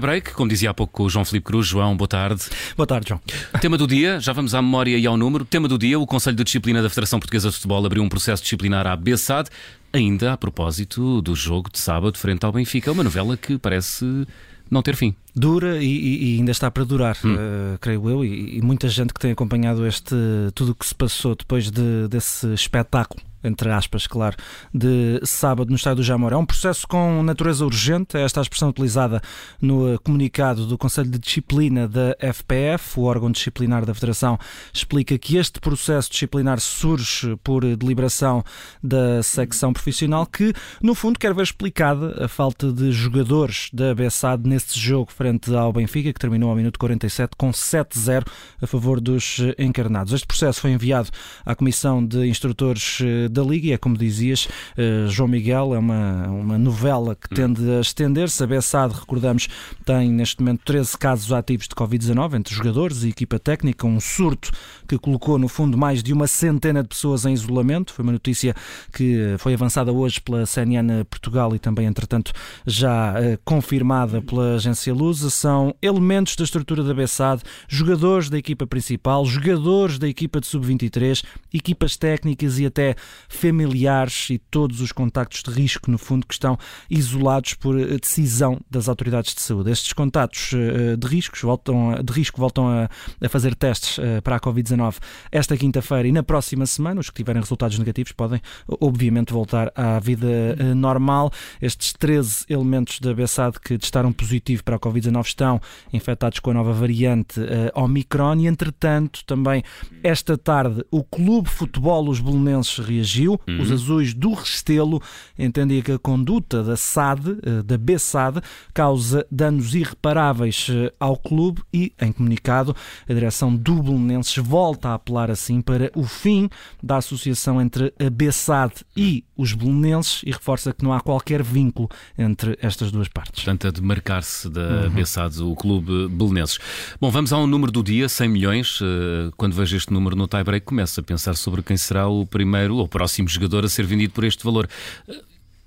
tie-break, como dizia há pouco o João Felipe Cruz. João, boa tarde. Boa tarde, João. Tema do dia, já vamos à memória e ao número. Tema do dia, o Conselho de Disciplina da Federação Portuguesa de Futebol abriu um processo disciplinar à BSAD, ainda a propósito do jogo de sábado frente ao Benfica. Uma novela que parece não ter fim. Dura e, e ainda está para durar, hum. uh, creio eu, e, e, muita gente que tem acompanhado este tudo o que se passou depois de, desse espetáculo entre aspas, claro, de sábado no estádio do Jamor. É um processo com natureza urgente, é esta a expressão utilizada no eh, comunicado do Conselho de Disciplina da FPF, o órgão disciplinar da Federação, explica que este processo disciplinar surge por deliberação da secção profissional que, no fundo, quer ver explicada a falta de jogadores da Bessade nesse jogo frente ao Benfica, que terminou ao minuto 47 com 7-0 a favor dos encarnados. Este processo foi enviado à Comissão de Instrutores eh, da Liga e é como dizias, uh, João Miguel, é uma, uma novela que tende a estender-se. A Bessade, recordamos, tem neste momento 13 casos ativos de Covid-19 entre jogadores e equipa técnica, um surto que colocou no fundo mais de uma centena de pessoas em isolamento. Foi uma notícia que foi avançada hoje pela CNN Portugal e também, entretanto, já confirmada pela agência São elementos da estrutura da Bessade, jogadores da equipa principal, jogadores da equipa de sub-23, equipas técnicas e até familiares e todos os contactos de risco, no fundo, que estão isolados por eh, decisão das autoridades de saúde. Estes contactos eh, de, riscos voltam de risco voltam a, a fazer testes eh, para a Covid-19 esta quinta-feira e na próxima semana. Os que tiverem resultados negativos podem, obviamente, voltar à vida normal. Estes 13 elementos da BESAD que testaram positivo para a Covid-19 estão infectados com a nova variante Omicron e, entretanto, também esta tarde o Clube Futebol Os Belenenses reagiu. Uhum. Os azuis do Restelo entendem que a conduta da SAD, eh, da B-SAD, causa danos irreparáveis eh, ao clube e, em comunicado, a direção do Belenenses volta a apelar assim para o fim da associação entre a B-SAD e os belenenses e reforça que não há qualquer vínculo entre estas duas partes. Portanto, a demarcar-se da B-SAD, o clube belenenses. Bom, vamos ao número do dia, 100 milhões. Eh, quando vejo este número no tie-break, começo a pensar sobre quem será o primeiro ou próximo jogador a ser vendido por este valor.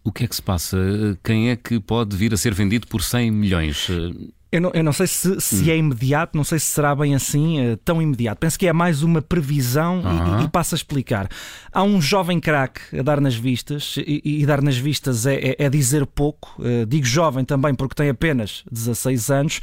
O que é que se passa? Quem é que pode vir a ser vendido por 100 milhões? Eu não, eu não, sei se, se hum. é imediato, não sei se será bem assim, uh, tão imediato. Penso que é mais uma previsão e, e, passo a explicar. Há um jovem craque a dar nas vistas, e, e dar nas vistas é, é, é dizer pouco. Uh, digo jovem também porque tem apenas 16 anos.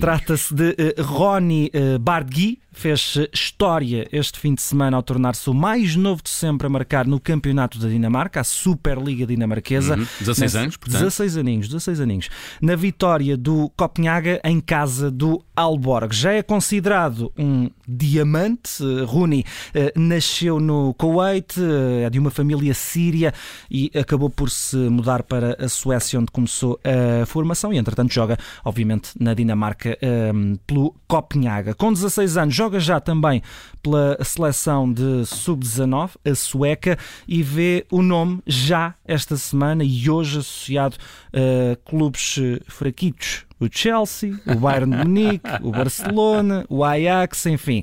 Trata-se de uh, Ronnie uh, Bardgui, fez história este fim de semana ao tornar-se o mais novo de sempre a marcar no campeonato da Dinamarca, a Superliga Dinamarquesa. Uhum. 16 anos, portanto. 16 aninhos, 16 aninhos. Na vitória do Copenhaga em casa do Alborg. Já é considerado um diamante. Rooney eh, nasceu no Kuwait, eh, é de uma família síria e acabou por se mudar para a Suécia, onde começou a formação e, entretanto, joga, obviamente, na Dinamarca eh, pelo Copenhaga. Com 16 anos, joga joga já também pela seleção de sub-19, a sueca, e vê o nome já esta semana e hoje associado a clubes fraquitos o Chelsea, o Bayern de Munique, o Barcelona, o Ajax, enfim.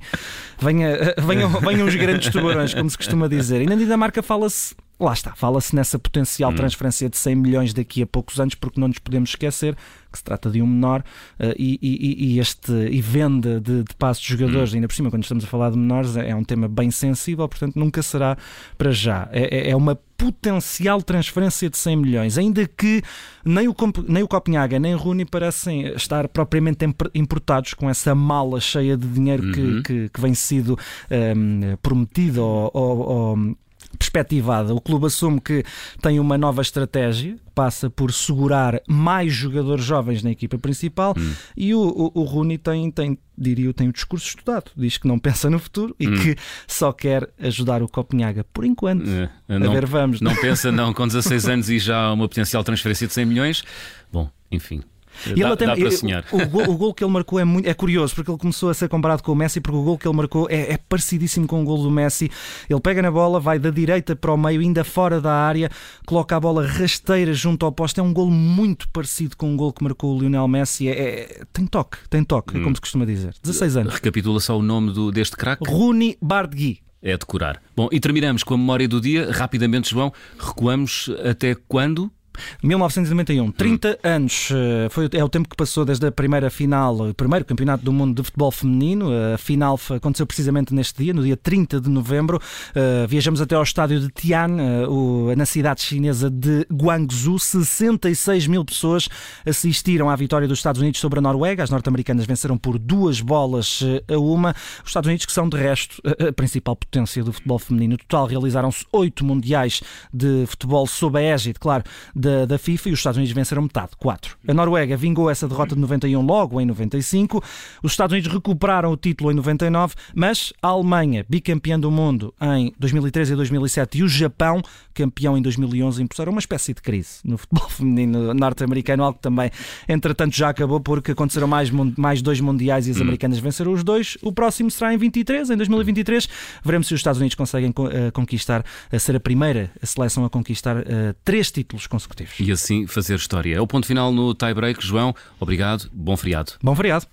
Venha, venham, venham os grandes tubarões, como se costuma dizer. E na Dinamarca fala-se lá está, fala-se nessa potencial hum. transferência de 100 milhões daqui a poucos anos, porque não nos podemos esquecer que se trata de um menor uh, e, e, e, este, e venda de, de passos de jogadores, hum. ainda por cima, quando estamos a falar de menores, é, é um tema bem sensível, portanto nunca será para já. É, é, é uma potencial transferência de 100 milhões, ainda que nem o, nem o Copenhaga nem o Rooney parecem estar propriamente importados com essa mala cheia de dinheiro uhum. que, que, que, vem sido um, ehm, prometido ou, ou, ou perspectivada. O clube assume que tem uma nova estratégia, passa por segurar mais jogadores jovens na equipa principal hum. e o, o, o Rooney tem, tem, diria, tem o discurso estudado. Diz que não pensa no futuro e hum. que só quer ajudar o Copenhaga por enquanto. É, não, a ver, vamos. Não pensa, não, com 16 anos e já uma potencial transferência de 100 milhões. Bom, enfim. E dá, ele até, dá para sonhar. O, o, gol, o, gol, que ele marcou é, muito, é curioso, porque ele começou a ser comparado com o Messi, porque o gol que ele marcou é, é parecidíssimo com o gol do Messi. Ele pega na bola, vai da direita para o meio, ainda fora da área, coloca a bola rasteira junto ao poste. É um gol muito parecido com o gol que marcou o Lionel Messi. É, é tem toque, tem toque, hum. como se costuma dizer. 16 anos. Recapitula só o nome do, deste craque. Rooney Bardgui é decorar. Bom, e terminamos com a memória do dia. Rapidamente, João, recuamos até quando? 1991, 30 hum. anos. Eh, foi, é o tempo que passou desde a primeira final, o primeiro campeonato do mundo de futebol feminino. A final aconteceu precisamente neste dia, no dia 30 de novembro. Uh, viajamos até ao estádio de Tian, uh, na cidade chinesa de Guangzhou. 66 mil pessoas assistiram à vitória dos Estados Unidos sobre a Noruega. As norte-americanas venceram por duas bolas a uma. Os Estados Unidos, que são de resto a principal potência do futebol feminino. No total realizaram-se oito mundiais de futebol sob a égide, claro, da, da FIFA e os Estados Unidos venceram metade, quatro. A Noruega vingou essa derrota de 91 logo em 95. Os Estados Unidos recuperaram o título em 99, mas a Alemanha, bicampeã do mundo em 2013 e 2007, e o Japão, campeão em 2011, impuseram uma espécie de crise no futebol feminino norte-americano, algo que também, entretanto, já acabou porque aconteceram mais, mais dois mundiais e as hum. americanas venceram os dois. O próximo será em 23, em 2023. Veremos se os Estados Unidos conseguem uh, conquistar, a ser a primeira seleção a conquistar uh, três títulos consecutivos. E assim fazer história. É o ponto final no tie-break. João, obrigado. Bom feriado. Bom feriado.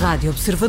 Rádio Observador.